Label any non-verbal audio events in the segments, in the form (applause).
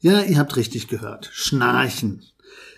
Ja, ihr habt richtig gehört. Schnarchen.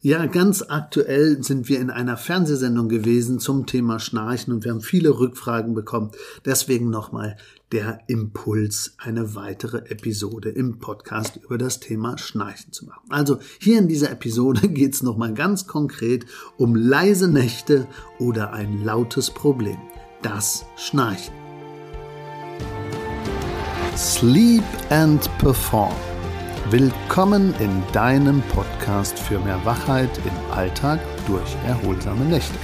Ja, ganz aktuell sind wir in einer Fernsehsendung gewesen zum Thema Schnarchen und wir haben viele Rückfragen bekommen. Deswegen nochmal der Impuls, eine weitere Episode im Podcast über das Thema Schnarchen zu machen. Also hier in dieser Episode (laughs) geht es nochmal ganz konkret um leise Nächte oder ein lautes Problem. Das Schnarchen. Sleep and Perform Willkommen in deinem Podcast für mehr Wachheit im Alltag durch erholsame Nächte.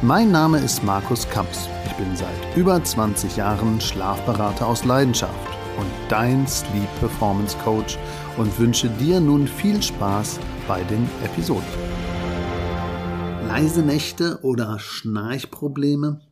Mein Name ist Markus Kamps. Ich bin seit über 20 Jahren Schlafberater aus Leidenschaft und dein Sleep Performance Coach und wünsche dir nun viel Spaß bei den Episoden. Leise Nächte oder Schnarchprobleme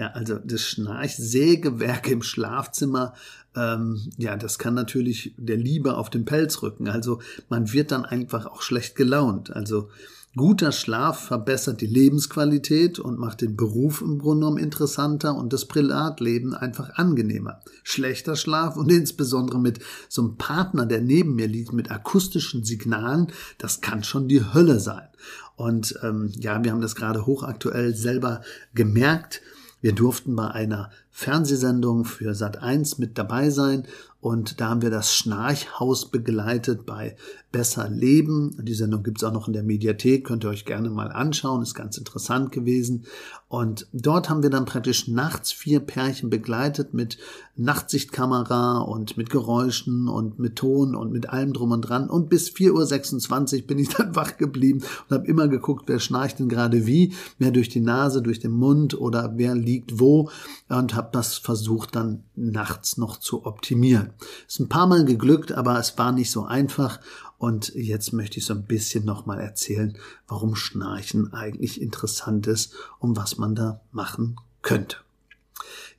ja, also das Schnarchsägewerk im Schlafzimmer, ähm, ja, das kann natürlich der Liebe auf den Pelz rücken. Also man wird dann einfach auch schlecht gelaunt. Also guter Schlaf verbessert die Lebensqualität und macht den Beruf im Grunde genommen interessanter und das Privatleben einfach angenehmer. Schlechter Schlaf und insbesondere mit so einem Partner, der neben mir liegt, mit akustischen Signalen, das kann schon die Hölle sein. Und ähm, ja, wir haben das gerade hochaktuell selber gemerkt wir durften bei einer Fernsehsendung für Sat 1 mit dabei sein und da haben wir das Schnarchhaus begleitet bei Besser Leben. Die Sendung gibt's auch noch in der Mediathek, könnt ihr euch gerne mal anschauen, ist ganz interessant gewesen. Und dort haben wir dann praktisch nachts vier Pärchen begleitet mit Nachtsichtkamera und mit Geräuschen und mit Ton und mit allem drum und dran. Und bis 4.26 Uhr bin ich dann (laughs) wach geblieben und habe immer geguckt, wer schnarcht denn gerade wie, mehr durch die Nase, durch den Mund oder wer liegt wo und habe das versucht dann nachts noch zu optimieren. Ist ein paar Mal geglückt, aber es war nicht so einfach. Und jetzt möchte ich so ein bisschen nochmal erzählen, warum Schnarchen eigentlich interessant ist und was man da machen könnte.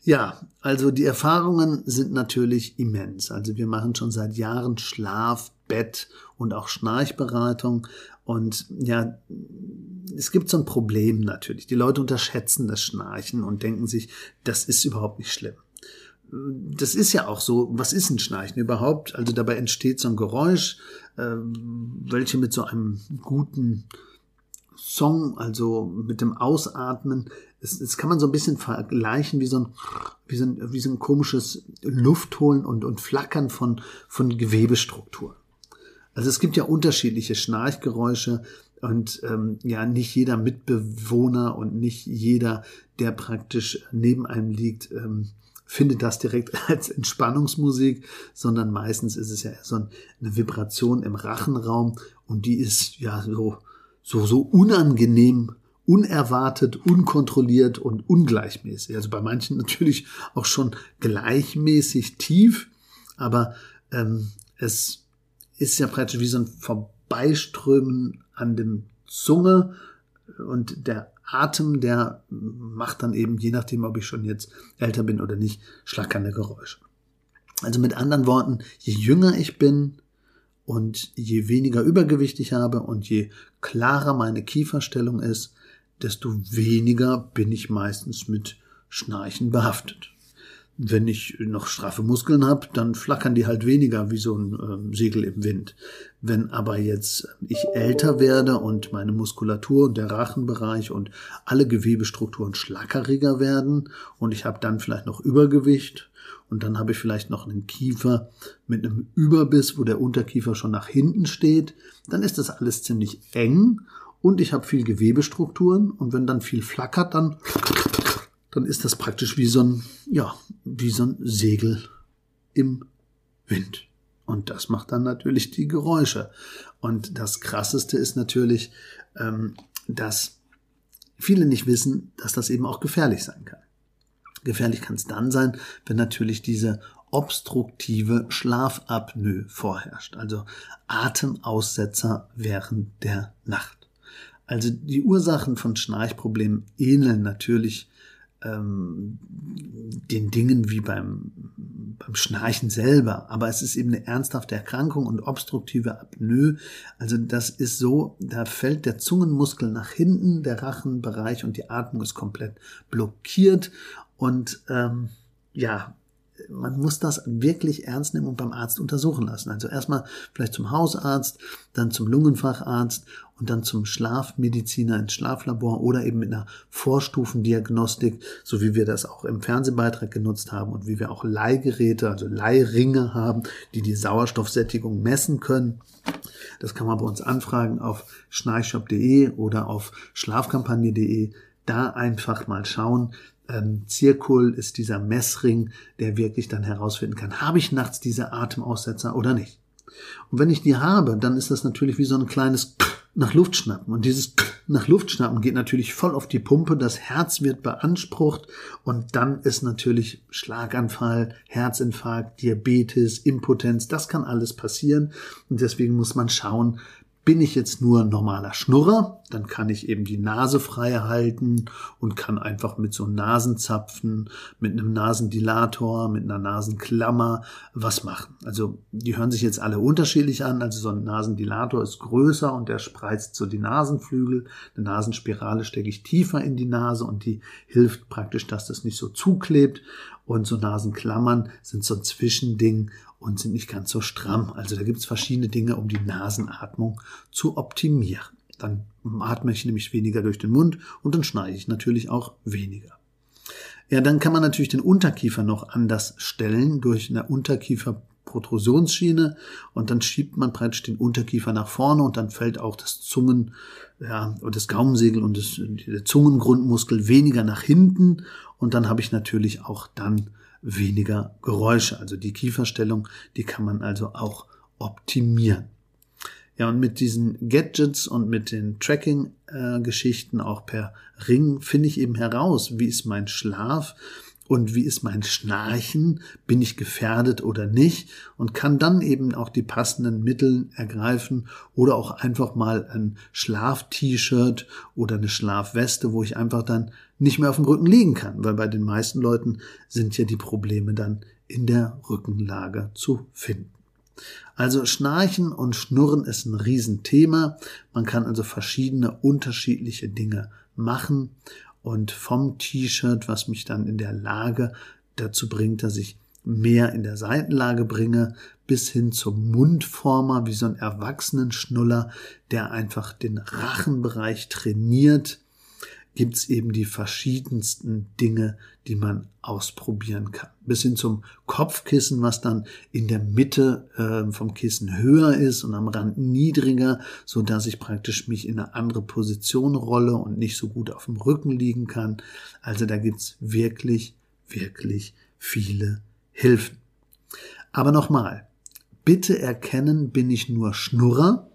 Ja, also die Erfahrungen sind natürlich immens. Also wir machen schon seit Jahren Schlaf, Bett und auch Schnarchberatung. Und ja, es gibt so ein Problem natürlich. Die Leute unterschätzen das Schnarchen und denken sich, das ist überhaupt nicht schlimm das ist ja auch so, was ist ein Schnarchen überhaupt? Also dabei entsteht so ein Geräusch, äh, welche mit so einem guten Song, also mit dem Ausatmen, das kann man so ein bisschen vergleichen wie so ein, wie so ein, wie so ein komisches Luftholen und, und Flackern von, von Gewebestrukturen. Also es gibt ja unterschiedliche Schnarchgeräusche und ähm, ja, nicht jeder Mitbewohner und nicht jeder, der praktisch neben einem liegt, ähm, findet das direkt (laughs) als Entspannungsmusik, sondern meistens ist es ja so eine Vibration im Rachenraum und die ist ja so, so, so unangenehm, unerwartet, unkontrolliert und ungleichmäßig. Also bei manchen (laughs) natürlich auch schon gleichmäßig tief, aber ähm, es ist ja praktisch wie so ein Vorbeiströmen an dem Zunge und der Atem, der macht dann eben, je nachdem, ob ich schon jetzt älter bin oder nicht, schlackernde Geräusche. Also mit anderen Worten, je jünger ich bin und je weniger Übergewicht ich habe und je klarer meine Kieferstellung ist, desto weniger bin ich meistens mit Schnarchen behaftet wenn ich noch straffe Muskeln habe, dann flackern die halt weniger wie so ein ähm, Segel im Wind. Wenn aber jetzt ich älter werde und meine Muskulatur und der Rachenbereich und alle Gewebestrukturen schlackeriger werden und ich habe dann vielleicht noch Übergewicht und dann habe ich vielleicht noch einen Kiefer mit einem Überbiss, wo der Unterkiefer schon nach hinten steht, dann ist das alles ziemlich eng und ich habe viel Gewebestrukturen und wenn dann viel flackert, dann dann ist das praktisch wie so ein, ja, wie so ein Segel im Wind. Und das macht dann natürlich die Geräusche. Und das Krasseste ist natürlich, ähm, dass viele nicht wissen, dass das eben auch gefährlich sein kann. Gefährlich kann es dann sein, wenn natürlich diese obstruktive Schlafapnoe vorherrscht, also Atemaussetzer während der Nacht. Also die Ursachen von Schnarchproblemen ähneln natürlich ähm, den Dingen wie beim, beim Schnarchen selber. Aber es ist eben eine ernsthafte Erkrankung und obstruktive Apnoe. Also das ist so, da fällt der Zungenmuskel nach hinten, der Rachenbereich und die Atmung ist komplett blockiert. Und ähm, ja, man muss das wirklich ernst nehmen und beim Arzt untersuchen lassen. Also erstmal vielleicht zum Hausarzt, dann zum Lungenfacharzt und dann zum Schlafmediziner ins Schlaflabor oder eben mit einer Vorstufendiagnostik, so wie wir das auch im Fernsehbeitrag genutzt haben und wie wir auch Leihgeräte, also Leihringe haben, die die Sauerstoffsättigung messen können. Das kann man bei uns anfragen auf schnarchshop.de oder auf schlafkampagne.de. Da einfach mal schauen, ähm, Zirkul ist dieser Messring, der wirklich dann herausfinden kann, habe ich nachts diese Atemaussetzer oder nicht. Und wenn ich die habe, dann ist das natürlich wie so ein kleines (clears throat) nach Luft schnappen. Und dieses (clears throat) nach Luft schnappen geht natürlich voll auf die Pumpe, das Herz wird beansprucht und dann ist natürlich Schlaganfall, Herzinfarkt, Diabetes, Impotenz, das kann alles passieren. Und deswegen muss man schauen, bin ich jetzt nur normaler Schnurrer, dann kann ich eben die Nase frei halten und kann einfach mit so Nasenzapfen, mit einem Nasendilator, mit einer Nasenklammer was machen. Also die hören sich jetzt alle unterschiedlich an. Also so ein Nasendilator ist größer und der spreizt so die Nasenflügel. Eine Nasenspirale stecke ich tiefer in die Nase und die hilft praktisch, dass das nicht so zuklebt. Und so Nasenklammern sind so ein Zwischending und sind nicht ganz so stramm. Also da gibt es verschiedene Dinge, um die Nasenatmung zu optimieren. Dann atme ich nämlich weniger durch den Mund und dann schneide ich natürlich auch weniger. Ja, dann kann man natürlich den Unterkiefer noch anders stellen durch eine Unterkieferprotrusionsschiene und dann schiebt man praktisch den Unterkiefer nach vorne und dann fällt auch das Zungen, ja, und das Gaumensegel und das, der Zungengrundmuskel weniger nach hinten und dann habe ich natürlich auch dann weniger Geräusche. Also die Kieferstellung, die kann man also auch optimieren. Ja, und mit diesen Gadgets und mit den Tracking-Geschichten äh, auch per Ring finde ich eben heraus, wie ist mein Schlaf, und wie ist mein Schnarchen, bin ich gefährdet oder nicht und kann dann eben auch die passenden Mittel ergreifen oder auch einfach mal ein Schlaf-T-Shirt oder eine Schlafweste, wo ich einfach dann nicht mehr auf dem Rücken liegen kann, weil bei den meisten Leuten sind ja die Probleme dann in der Rückenlage zu finden. Also Schnarchen und Schnurren ist ein Riesenthema. Man kann also verschiedene unterschiedliche Dinge machen und vom T-Shirt, was mich dann in der Lage dazu bringt, dass ich mehr in der Seitenlage bringe, bis hin zum Mundformer, wie so ein Erwachsenenschnuller, der einfach den Rachenbereich trainiert gibt es eben die verschiedensten Dinge, die man ausprobieren kann. Bis hin zum Kopfkissen, was dann in der Mitte äh, vom Kissen höher ist und am Rand niedriger, so dass ich praktisch mich in eine andere Position rolle und nicht so gut auf dem Rücken liegen kann. Also da gibt's wirklich, wirklich viele Hilfen. Aber nochmal, bitte erkennen, bin ich nur Schnurrer,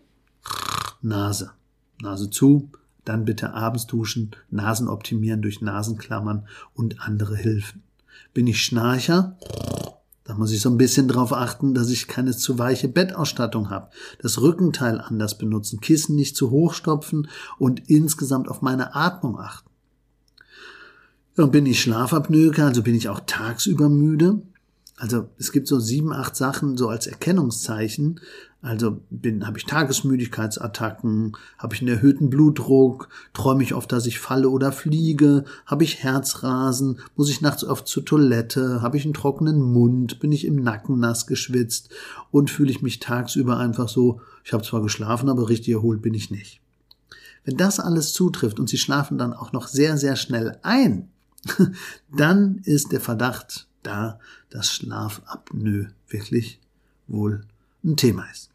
Nase, Nase zu, dann bitte abends duschen, Nasen optimieren durch Nasenklammern und andere Hilfen. Bin ich Schnarcher? Da muss ich so ein bisschen drauf achten, dass ich keine zu weiche Bettausstattung habe, das Rückenteil anders benutzen, Kissen nicht zu hoch stopfen und insgesamt auf meine Atmung achten. Und bin ich Schlafapnoe, also bin ich auch tagsüber müde? Also es gibt so sieben, acht Sachen so als Erkennungszeichen, also bin, habe ich Tagesmüdigkeitsattacken, habe ich einen erhöhten Blutdruck, träume ich oft, dass ich falle oder fliege, habe ich Herzrasen, muss ich nachts oft zur Toilette, habe ich einen trockenen Mund, bin ich im Nacken nass geschwitzt und fühle ich mich tagsüber einfach so, ich habe zwar geschlafen, aber richtig erholt bin ich nicht. Wenn das alles zutrifft und Sie schlafen dann auch noch sehr, sehr schnell ein, (laughs) dann ist der Verdacht da, dass Schlafapnoe wirklich wohl ein Thema ist.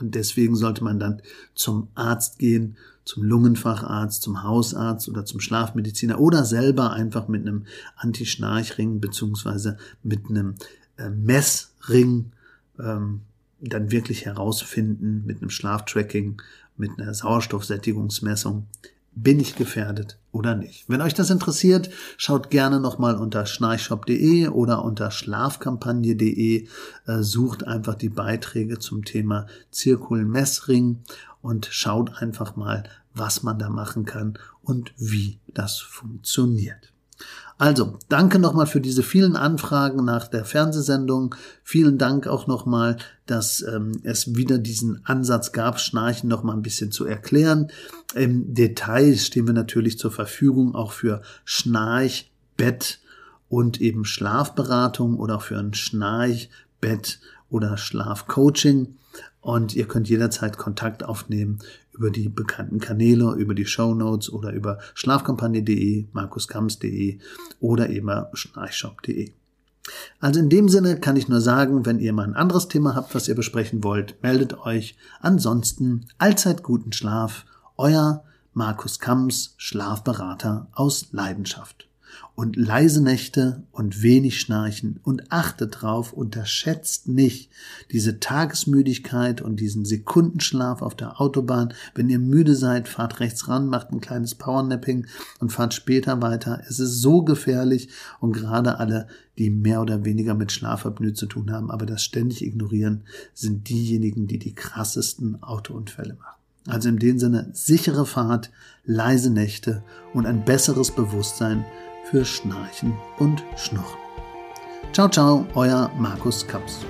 Und deswegen sollte man dann zum Arzt gehen, zum Lungenfacharzt, zum Hausarzt oder zum Schlafmediziner oder selber einfach mit einem Anti-Schnarchring beziehungsweise mit einem äh, Messring ähm, dann wirklich herausfinden mit einem Schlaftracking, mit einer Sauerstoffsättigungsmessung, bin ich gefährdet oder nicht? Wenn euch das interessiert, schaut gerne nochmal unter schnarchshop.de oder unter schlafkampagne.de, äh, sucht einfach die Beiträge zum Thema Zirkulmessring und schaut einfach mal, was man da machen kann und wie das funktioniert. Also, danke nochmal für diese vielen Anfragen nach der Fernsehsendung. Vielen Dank auch nochmal, dass ähm, es wieder diesen Ansatz gab, Schnarchen nochmal ein bisschen zu erklären. Im Detail stehen wir natürlich zur Verfügung auch für Schnarchbett und eben Schlafberatung oder auch für ein Schnarchbett oder Schlafcoaching. Und ihr könnt jederzeit Kontakt aufnehmen über die bekannten Kanäle, über die Show Notes oder über schlafkampagne.de, markuskams.de oder eben schnarchshop.de. Also in dem Sinne kann ich nur sagen, wenn ihr mal ein anderes Thema habt, was ihr besprechen wollt, meldet euch. Ansonsten allzeit guten Schlaf. Euer Markus Kams, Schlafberater aus Leidenschaft und leise Nächte und wenig Schnarchen und achtet drauf, unterschätzt nicht diese Tagesmüdigkeit und diesen Sekundenschlaf auf der Autobahn. Wenn ihr müde seid, fahrt rechts ran, macht ein kleines Powernapping und fahrt später weiter. Es ist so gefährlich und gerade alle, die mehr oder weniger mit Schlafapnoe zu tun haben, aber das ständig ignorieren, sind diejenigen, die die krassesten Autounfälle machen. Also in dem Sinne sichere Fahrt, leise Nächte und ein besseres Bewusstsein für Schnarchen und Schnurren. Ciao, ciao, euer Markus Kaps.